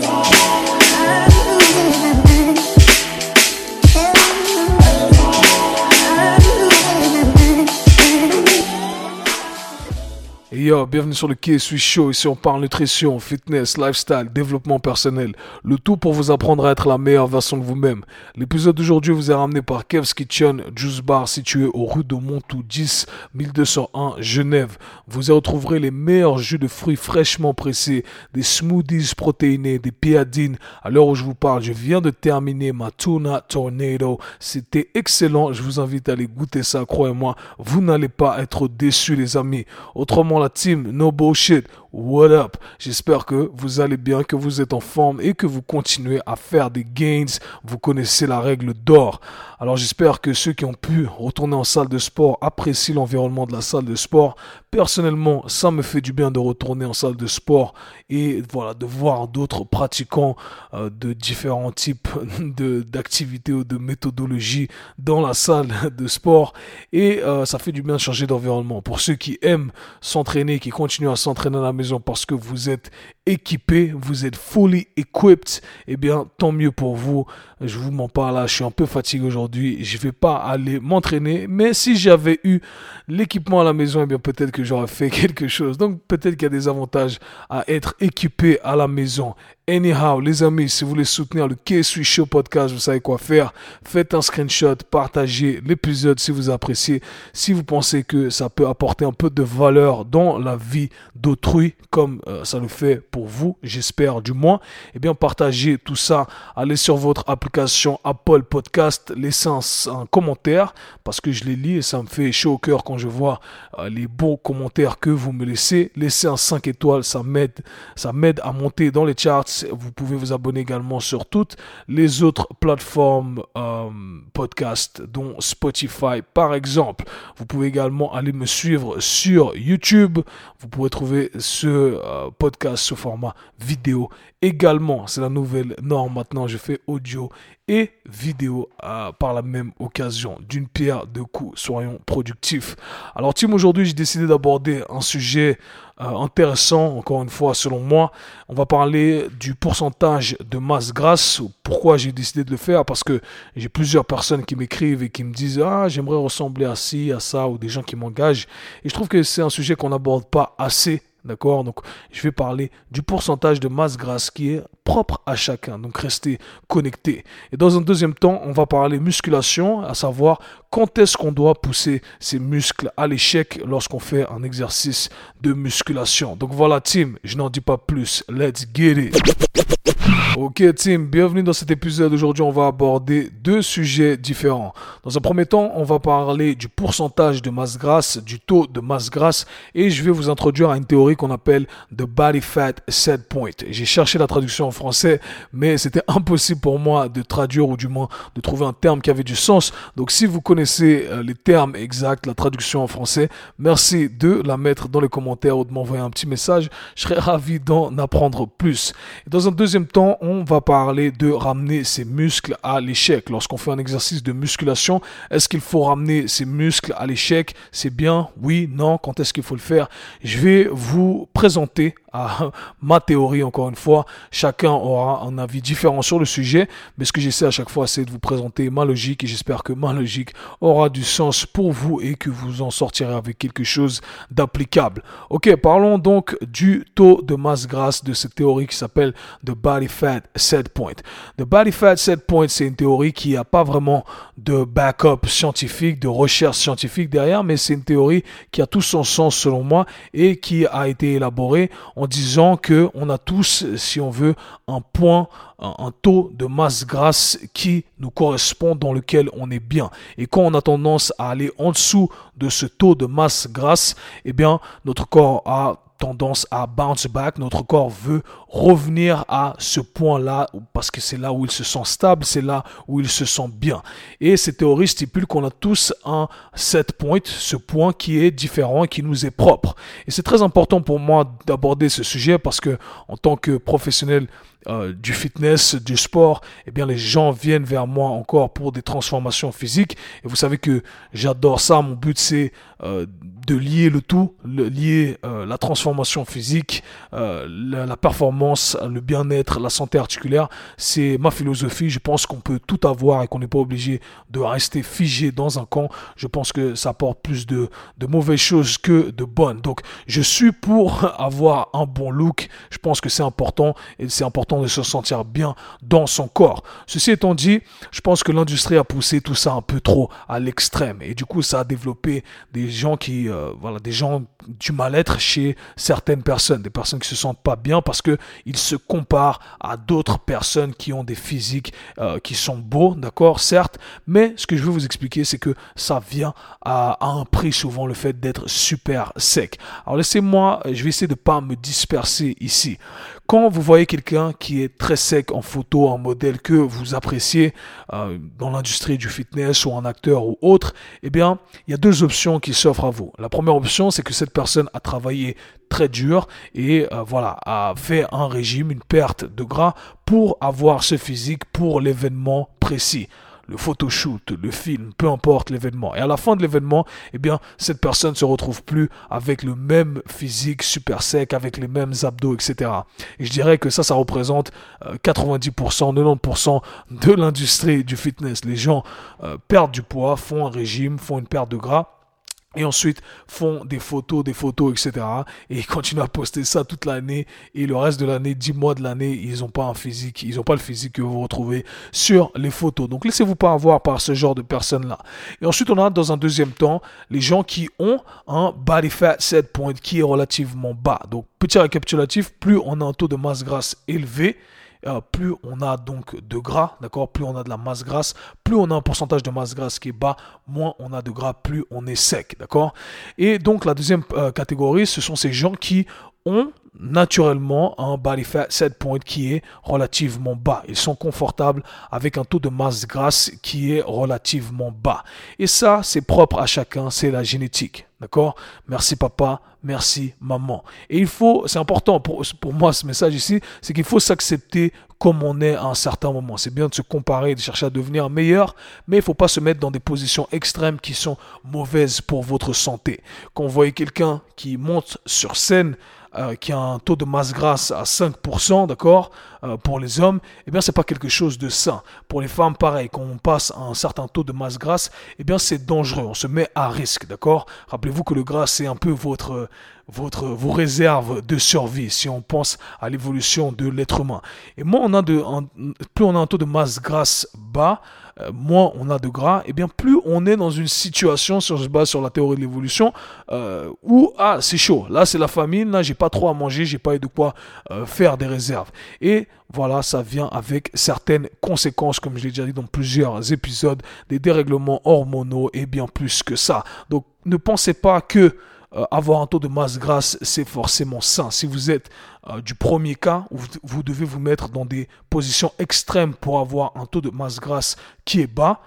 today. Yo, bienvenue sur le Quai Suis Show. Ici, on parle nutrition, fitness, lifestyle, développement personnel. Le tout pour vous apprendre à être la meilleure version de vous-même. L'épisode d'aujourd'hui vous est ramené par Kev's Kitchen, Juice Bar situé au rue de Montou 10, 1201, Genève. Vous y retrouverez les meilleurs jus de fruits fraîchement pressés, des smoothies protéinés, des piadines. À l'heure où je vous parle, je viens de terminer ma tuna tornado. C'était excellent. Je vous invite à aller goûter ça, croyez-moi. Vous n'allez pas être déçus, les amis. Autrement, la team No Bullshit. What up? J'espère que vous allez bien, que vous êtes en forme et que vous continuez à faire des gains. Vous connaissez la règle d'or. Alors j'espère que ceux qui ont pu retourner en salle de sport apprécient l'environnement de la salle de sport. Personnellement, ça me fait du bien de retourner en salle de sport et voilà de voir d'autres pratiquants euh, de différents types d'activités ou de méthodologies dans la salle de sport et euh, ça fait du bien de changer d'environnement. Pour ceux qui aiment s'entraîner, qui continuent à s'entraîner à la maison parce que vous êtes équipé, vous êtes fully equipped, eh bien, tant mieux pour vous. Je vous mens pas là, je suis un peu fatigué aujourd'hui. Je vais pas aller m'entraîner, mais si j'avais eu l'équipement à la maison, eh bien, peut-être que j'aurais fait quelque chose. Donc, peut-être qu'il y a des avantages à être équipé à la maison. Anyhow, les amis, si vous voulez soutenir le K-Sui Show podcast, vous savez quoi faire. Faites un screenshot, partagez l'épisode si vous appréciez. Si vous pensez que ça peut apporter un peu de valeur dans la vie d'autrui, comme euh, ça le fait pour vous, j'espère du moins, eh bien, partagez tout ça. Allez sur votre application Apple Podcast, laissez un, commentaire parce que je les lis et ça me fait chaud au cœur quand je vois euh, les beaux commentaires que vous me laissez. Laissez un 5 étoiles, ça m'aide, ça m'aide à monter dans les charts vous pouvez vous abonner également sur toutes les autres plateformes euh, podcast, dont Spotify par exemple. Vous pouvez également aller me suivre sur YouTube. Vous pouvez trouver ce euh, podcast sous format vidéo également. C'est la nouvelle norme maintenant. Je fais audio et vidéo euh, par la même occasion. D'une pierre deux coups, soyons productifs. Alors, Tim, aujourd'hui, j'ai décidé d'aborder un sujet euh, intéressant, encore une fois, selon moi. On va parler du pourcentage de masse grasse. Pourquoi j'ai décidé de le faire Parce que j'ai plusieurs personnes qui m'écrivent et qui me disent Ah, j'aimerais ressembler à ci, à ça, ou des gens qui m'engagent. Et je trouve que c'est un sujet qu'on n'aborde pas assez D'accord? Donc, je vais parler du pourcentage de masse grasse qui est propre à chacun. Donc, restez connectés. Et dans un deuxième temps, on va parler musculation, à savoir quand est-ce qu'on doit pousser ses muscles à l'échec lorsqu'on fait un exercice de musculation. Donc, voilà, team, je n'en dis pas plus. Let's get it. Ok team, bienvenue dans cet épisode. Aujourd'hui, on va aborder deux sujets différents. Dans un premier temps, on va parler du pourcentage de masse grasse, du taux de masse grasse, et je vais vous introduire à une théorie qu'on appelle The Body Fat Set Point. J'ai cherché la traduction en français, mais c'était impossible pour moi de traduire ou du moins de trouver un terme qui avait du sens. Donc si vous connaissez euh, les termes exacts, la traduction en français, merci de la mettre dans les commentaires ou de m'envoyer un petit message. Je serais ravi d'en apprendre plus. Dans un deuxième temps, on va parler de ramener ses muscles à l'échec. Lorsqu'on fait un exercice de musculation, est-ce qu'il faut ramener ses muscles à l'échec? C'est bien Oui Non Quand est-ce qu'il faut le faire? Je vais vous présenter ma théorie encore une fois. Chacun aura un avis différent sur le sujet, mais ce que j'essaie à chaque fois, c'est de vous présenter ma logique et j'espère que ma logique aura du sens pour vous et que vous en sortirez avec quelque chose d'applicable. Ok, parlons donc du taux de masse grasse de cette théorie qui s'appelle The Body Fat Set Point. The Body Fat Set Point, c'est une théorie qui n'a pas vraiment de backup scientifique, de recherche scientifique derrière, mais c'est une théorie qui a tout son sens selon moi et qui a été élaborée en disant que on a tous, si on veut, un point, un, taux de masse grasse qui nous correspond, dans lequel on est bien. Et quand on a tendance à aller en dessous de ce taux de masse grasse, eh bien, notre corps a tendance à bounce back. Notre corps veut revenir à ce point-là parce que c'est là où il se sent stable, c'est là où il se sent bien. Et ces théories stipulent qu'on a tous un set point, ce point qui est différent et qui nous est propre. Et c'est très important pour moi d'aborder ce sujet parce que en tant que professionnel euh, du fitness, du sport, eh bien les gens viennent vers moi encore pour des transformations physiques. Et vous savez que j'adore ça. Mon but c'est euh, de lier le tout, lier euh, la transformation physique, la, performance, le bien-être, la santé articulaire. C'est ma philosophie. Je pense qu'on peut tout avoir et qu'on n'est pas obligé de rester figé dans un camp. Je pense que ça apporte plus de, de mauvaises choses que de bonnes. Donc, je suis pour avoir un bon look. Je pense que c'est important et c'est important de se sentir bien dans son corps. Ceci étant dit, je pense que l'industrie a poussé tout ça un peu trop à l'extrême et du coup, ça a développé des gens qui, euh, voilà, des gens du mal-être chez certaines personnes, des personnes qui se sentent pas bien parce que ils se comparent à d'autres personnes qui ont des physiques euh, qui sont beaux, d'accord, certes, mais ce que je veux vous expliquer, c'est que ça vient à, un prix souvent le fait d'être super sec. Alors laissez-moi, je vais essayer de pas me disperser ici. Quand vous voyez quelqu'un qui est très sec en photo, un modèle que vous appréciez euh, dans l'industrie du fitness ou un acteur ou autre, eh bien, il y a deux options qui s'offrent à vous. La première option, c'est que cette personne a travaillé très dur et euh, voilà, a fait un régime, une perte de gras pour avoir ce physique pour l'événement précis le photoshoot, le film, peu importe l'événement. Et à la fin de l'événement, eh bien, cette personne se retrouve plus avec le même physique super sec, avec les mêmes abdos, etc. Et je dirais que ça, ça représente 90%, euh, 90% de l'industrie du fitness. Les gens euh, perdent du poids, font un régime, font une perte de gras et ensuite font des photos, des photos, etc. Et ils continuent à poster ça toute l'année. Et le reste de l'année, 10 mois de l'année, ils n'ont pas un physique, ils n'ont pas le physique que vous retrouvez sur les photos. Donc laissez-vous pas avoir par ce genre de personnes-là. Et ensuite, on a dans un deuxième temps les gens qui ont un body fat set point qui est relativement bas. Donc petit récapitulatif, plus on a un taux de masse grasse élevé, euh, plus on a donc de gras, d'accord, plus on a de la masse grasse, plus on a un pourcentage de masse grasse qui est bas, moins on a de gras, plus on est sec, d'accord. Et donc la deuxième euh, catégorie, ce sont ces gens qui ont naturellement un body fat set point qui est relativement bas. Ils sont confortables avec un taux de masse grasse qui est relativement bas. Et ça, c'est propre à chacun, c'est la génétique. D'accord? Merci papa, merci maman. Et il faut, c'est important pour, pour moi ce message ici, c'est qu'il faut s'accepter comme on est à un certain moment. C'est bien de se comparer, de chercher à devenir meilleur, mais il ne faut pas se mettre dans des positions extrêmes qui sont mauvaises pour votre santé. Quand vous voyez quelqu'un qui monte sur scène, euh, qui a un taux de masse grasse à 5%, d'accord, euh, pour les hommes, eh bien, c'est pas quelque chose de sain. Pour les femmes, pareil, quand on passe à un certain taux de masse grasse, eh bien, c'est dangereux. On se met à risque, d'accord Rappelez-vous que le gras, c'est un peu votre, votre, vos réserves de survie si on pense à l'évolution de l'être humain. Et moins on a de, plus on a un taux de masse grasse bas, euh, moins on a de gras, et bien plus on est dans une situation, si on se base sur la théorie de l'évolution, euh, où ah c'est chaud, là c'est la famine, là j'ai pas trop à manger, j'ai pas eu de quoi euh, faire des réserves. Et voilà, ça vient avec certaines conséquences, comme je l'ai déjà dit dans plusieurs épisodes, des dérèglements hormonaux et bien plus que ça. Donc ne pensez pas que euh, avoir un taux de masse grasse, c'est forcément sain. Si vous êtes euh, du premier cas, vous, vous devez vous mettre dans des positions extrêmes pour avoir un taux de masse grasse qui est bas,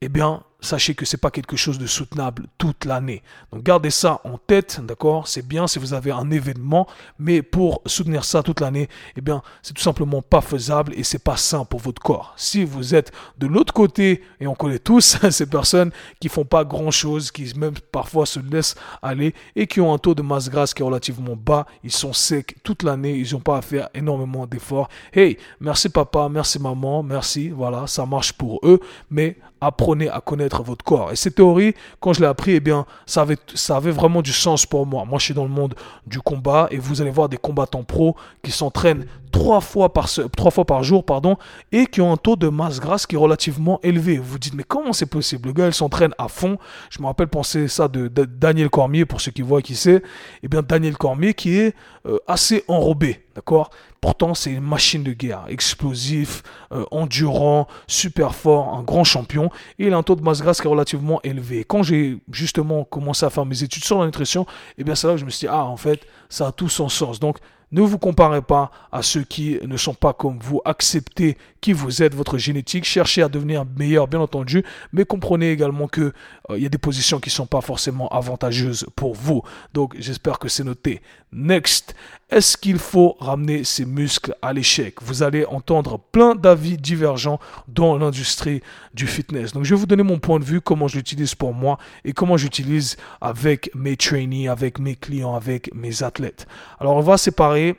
eh bien, sachez que c'est pas quelque chose de soutenable toute l'année. Donc gardez ça en tête, d'accord? C'est bien si vous avez un événement, mais pour soutenir ça toute l'année, eh bien, c'est tout simplement pas faisable et c'est pas sain pour votre corps. Si vous êtes de l'autre côté et on connaît tous ces personnes qui font pas grand chose, qui même parfois se laissent aller et qui ont un taux de masse grasse qui est relativement bas, ils sont secs toute l'année, ils n'ont pas à faire énormément d'efforts. Hey, merci papa, merci maman, merci, voilà, ça marche pour eux, mais apprenez à connaître votre corps. Et cette théorie, quand je l'ai appris, eh bien, ça avait, ça vraiment du sens pour moi. Moi, je suis dans le monde du combat et vous allez voir des combattants pros qui s'entraînent trois fois par, trois fois par jour pardon, et qui ont un taux de masse grasse qui est relativement élevé. Vous vous dites, mais comment c'est possible? Le gars, il s'entraîne à fond. Je me rappelle penser ça de, Daniel Cormier, pour ceux qui voient qui c'est. Eh bien, Daniel Cormier qui est euh, assez enrobé, d'accord? Pourtant, c'est une machine de guerre, explosif, euh, endurant, super fort, un grand champion. Et il a un taux de masse grasse qui est relativement élevé. Quand j'ai justement commencé à faire mes études sur la nutrition, eh bien, c'est là que je me suis dit, ah, en fait, ça a tout son sens. Donc, ne vous comparez pas à ceux qui ne sont pas comme vous. Acceptez qui vous êtes, votre génétique. Cherchez à devenir meilleur, bien entendu. Mais comprenez également qu'il euh, y a des positions qui ne sont pas forcément avantageuses pour vous. Donc, j'espère que c'est noté. Next. Est-ce qu'il faut ramener ses muscles à l'échec? Vous allez entendre plein d'avis divergents dans l'industrie du fitness. Donc je vais vous donner mon point de vue, comment je l'utilise pour moi et comment j'utilise avec mes trainees, avec mes clients, avec mes athlètes. Alors on va séparer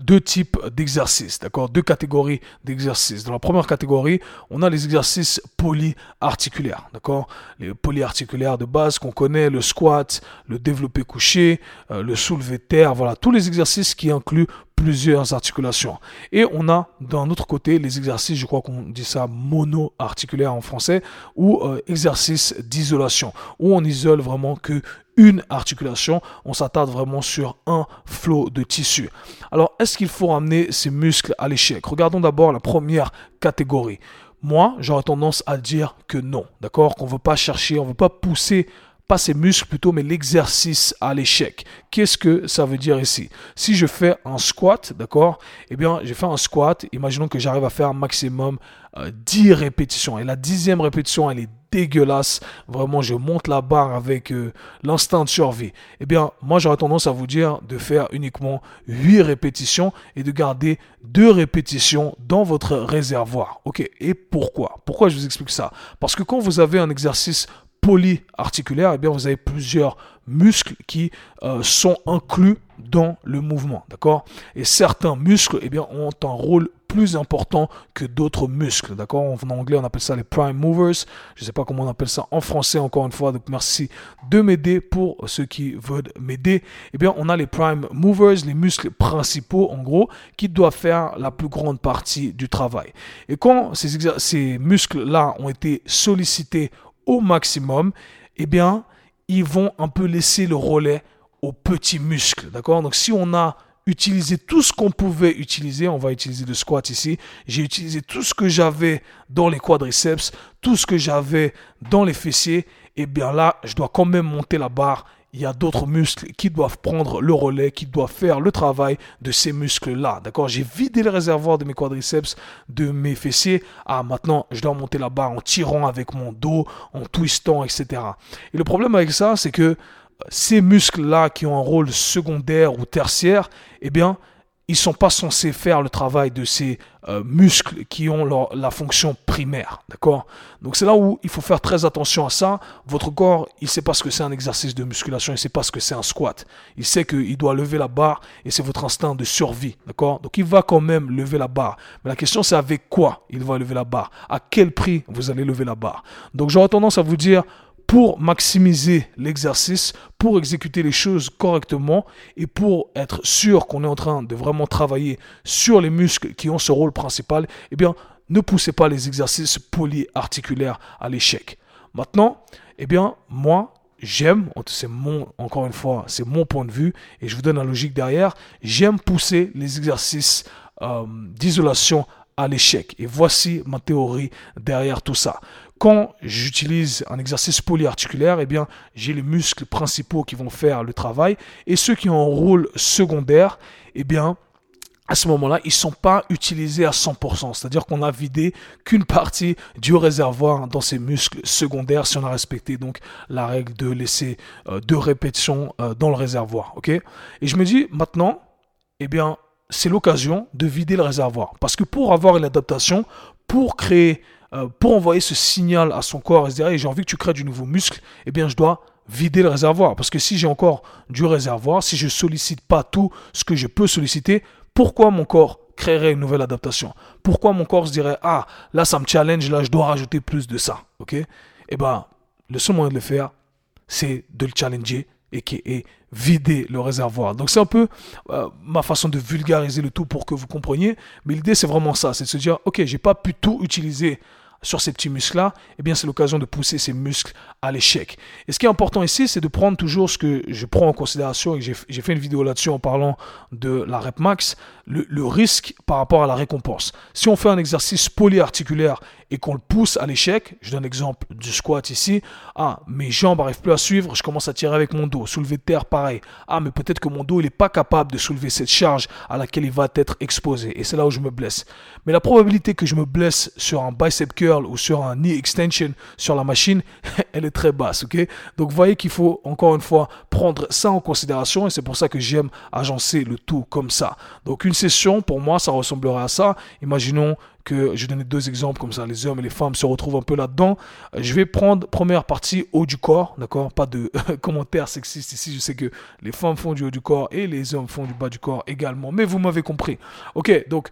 deux types d'exercices, d'accord? Deux catégories d'exercices. Dans la première catégorie, on a les exercices polyarticulaires, d'accord? Les polyarticulaires de base qu'on connaît, le squat, le développé couché, euh, le soulevé terre, voilà, tous les exercices qui incluent plusieurs articulations. Et on a d'un autre côté les exercices, je crois qu'on dit ça mono-articulaire en français, ou euh, exercices d'isolation, où on isole vraiment que une articulation, on s'attarde vraiment sur un flot de tissu. Alors, est-ce qu'il faut ramener ces muscles à l'échec? Regardons d'abord la première catégorie. Moi, j'aurais tendance à dire que non, d'accord? Qu'on ne veut pas chercher, on ne veut pas pousser pas ses muscles plutôt, mais l'exercice à l'échec. Qu'est-ce que ça veut dire ici? Si je fais un squat, d'accord? Eh bien, j'ai fait un squat, imaginons que j'arrive à faire maximum 10 euh, répétitions. Et la dixième répétition, elle est dégueulasse. Vraiment, je monte la barre avec euh, l'instinct de survie. Eh bien, moi, j'aurais tendance à vous dire de faire uniquement 8 répétitions et de garder 2 répétitions dans votre réservoir. Ok, et pourquoi? Pourquoi je vous explique ça? Parce que quand vous avez un exercice polyarticulaire, eh bien, vous avez plusieurs muscles qui euh, sont inclus dans le mouvement, d'accord? Et certains muscles, eh bien, ont un rôle plus important que d'autres muscles, d'accord? En anglais, on appelle ça les prime movers. Je ne sais pas comment on appelle ça en français, encore une fois. Donc, merci de m'aider pour ceux qui veulent m'aider. Eh bien, on a les prime movers, les muscles principaux, en gros, qui doivent faire la plus grande partie du travail. Et quand ces, ces muscles-là ont été sollicités au maximum, eh bien, ils vont un peu laisser le relais aux petits muscles. D'accord? Donc, si on a utilisé tout ce qu'on pouvait utiliser, on va utiliser le squat ici, j'ai utilisé tout ce que j'avais dans les quadriceps, tout ce que j'avais dans les fessiers, eh bien là, je dois quand même monter la barre il y a d'autres muscles qui doivent prendre le relais, qui doivent faire le travail de ces muscles-là. D'accord? J'ai vidé le réservoir de mes quadriceps, de mes fessiers. Ah, maintenant, je dois monter barre en tirant avec mon dos, en twistant, etc. Et le problème avec ça, c'est que euh, ces muscles-là qui ont un rôle secondaire ou tertiaire, eh bien, ils sont pas censés faire le travail de ces euh, muscles qui ont la fonction primaire, d'accord? Donc c'est là où il faut faire très attention à ça. Votre corps, il sait pas ce que c'est un exercice de musculation, il sait pas ce que c'est un squat. Il sait qu'il doit lever la barre et c'est votre instinct de survie, d'accord? Donc il va quand même lever la barre. Mais la question c'est avec quoi il va lever la barre? À quel prix vous allez lever la barre? Donc j'aurais tendance à vous dire pour maximiser l'exercice, pour exécuter les choses correctement et pour être sûr qu'on est en train de vraiment travailler sur les muscles qui ont ce rôle principal, eh bien, ne poussez pas les exercices polyarticulaires à l'échec. Maintenant, eh bien, moi, j'aime, c'est mon, encore une fois, c'est mon point de vue et je vous donne la logique derrière, j'aime pousser les exercices euh, d'isolation à l'échec. Et voici ma théorie derrière tout ça quand j'utilise un exercice polyarticulaire, eh bien, j'ai les muscles principaux qui vont faire le travail et ceux qui ont un rôle secondaire, eh bien, à ce moment-là, ils ne sont pas utilisés à 100%. C'est-à-dire qu'on a vidé qu'une partie du réservoir dans ces muscles secondaires si on a respecté donc la règle de laisser euh, deux répétitions euh, dans le réservoir. Et je me dis maintenant, eh bien, c'est l'occasion de vider le réservoir. Parce que pour avoir une adaptation, pour créer euh, pour envoyer ce signal à son corps et se dire j'ai envie que tu crées du nouveau muscle, eh bien je dois vider le réservoir. Parce que si j'ai encore du réservoir, si je sollicite pas tout ce que je peux solliciter, pourquoi mon corps créerait une nouvelle adaptation? Pourquoi mon corps se dirait ah là ça me challenge, là je dois rajouter plus de ça, ok? Eh ben le seul moyen de le faire, c'est de le challenger et vider le réservoir. Donc c'est un peu euh, ma façon de vulgariser le tout pour que vous compreniez, mais l'idée c'est vraiment ça, c'est de se dire ok j'ai pas pu tout utiliser sur ces petits muscles-là, eh bien c'est l'occasion de pousser ces muscles à l'échec. Et ce qui est important ici, c'est de prendre toujours ce que je prends en considération, et j'ai fait une vidéo là-dessus en parlant de la rep max, le, risque par rapport à la récompense. Si on fait un exercice polyarticulaire et qu'on le pousse à l'échec, je donne l'exemple du squat ici, ah, mes jambes n'arrivent plus à suivre, je commence à tirer avec mon dos, soulever de terre, pareil. Ah, mais peut-être que mon dos, il n'est pas capable de soulever cette charge à laquelle il va être exposé, et c'est là où je me blesse. Mais la probabilité que je me blesse sur un bicep curl curl ou sur un knee extension sur la machine, elle est très basse, ok? Donc vous voyez qu'il faut encore une fois prendre ça en considération et c'est pour ça que j'aime agencer le tout comme ça. Donc une session, pour moi, ça ressemblerait à ça. Imaginons que je donner deux exemples comme ça, les hommes et les femmes se retrouvent un peu là-dedans. Je vais prendre première partie haut du corps, d'accord? Pas de commentaires sexistes ici, je sais que les femmes font du haut du corps et les hommes font du bas du corps également, mais vous m'avez compris. Ok, donc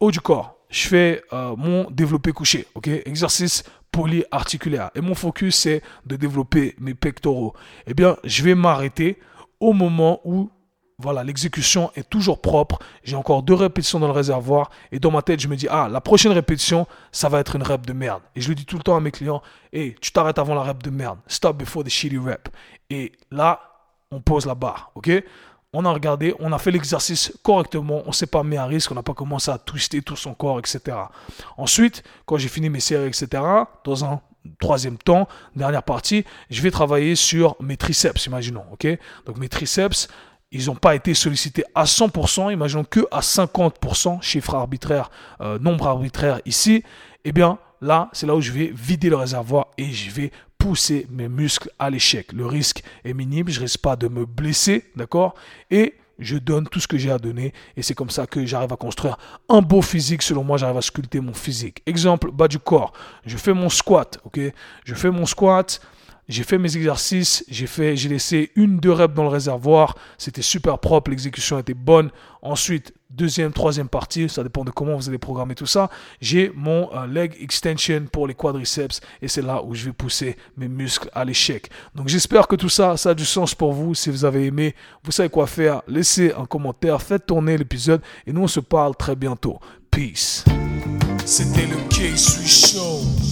haut du corps, je fais euh, mon développé couché, ok? Exercice polyarticulaire. Et mon focus, c'est de développer mes pectoraux. Eh bien, je vais m'arrêter au moment où voilà, l'exécution est toujours propre. J'ai encore deux répétitions dans le réservoir. Et dans ma tête, je me dis, ah, la prochaine répétition, ça va être une rep de merde. Et je le dis tout le temps à mes clients, hey, tu t'arrêtes avant la rep de merde. Stop before the shitty rep. Et là, on pose la barre, ok? On a regardé, on a fait l'exercice correctement, on s'est pas mis à risque, on n'a pas commencé à twister tout son corps, etc. Ensuite, quand j'ai fini mes séries, etc., dans un troisième temps, dernière partie, je vais travailler sur mes triceps, imaginons, ok? Donc mes triceps, ils n'ont pas été sollicités à 100%, imaginons que à 50%, chiffre arbitraire, euh, nombre arbitraire ici, eh bien là, c'est là où je vais vider le réservoir et je vais pousser mes muscles à l'échec. Le risque est minime, je risque pas de me blesser, d'accord? Et je donne tout ce que j'ai à donner et c'est comme ça que j'arrive à construire un beau physique. Selon moi, j'arrive à sculpter mon physique. Exemple, bas du corps. Je fais mon squat, ok? Je fais mon squat. J'ai fait mes exercices, j'ai fait, j'ai laissé une, deux reps dans le réservoir, c'était super propre, l'exécution était bonne. Ensuite, deuxième, troisième partie, ça dépend de comment vous allez programmer tout ça. J'ai mon euh, leg extension pour les quadriceps et c'est là où je vais pousser mes muscles à l'échec. Donc j'espère que tout ça, ça a du sens pour vous. Si vous avez aimé, vous savez quoi faire. Laissez un commentaire, faites tourner l'épisode et nous on se parle très bientôt. Peace. C'était le K-Swiss Show.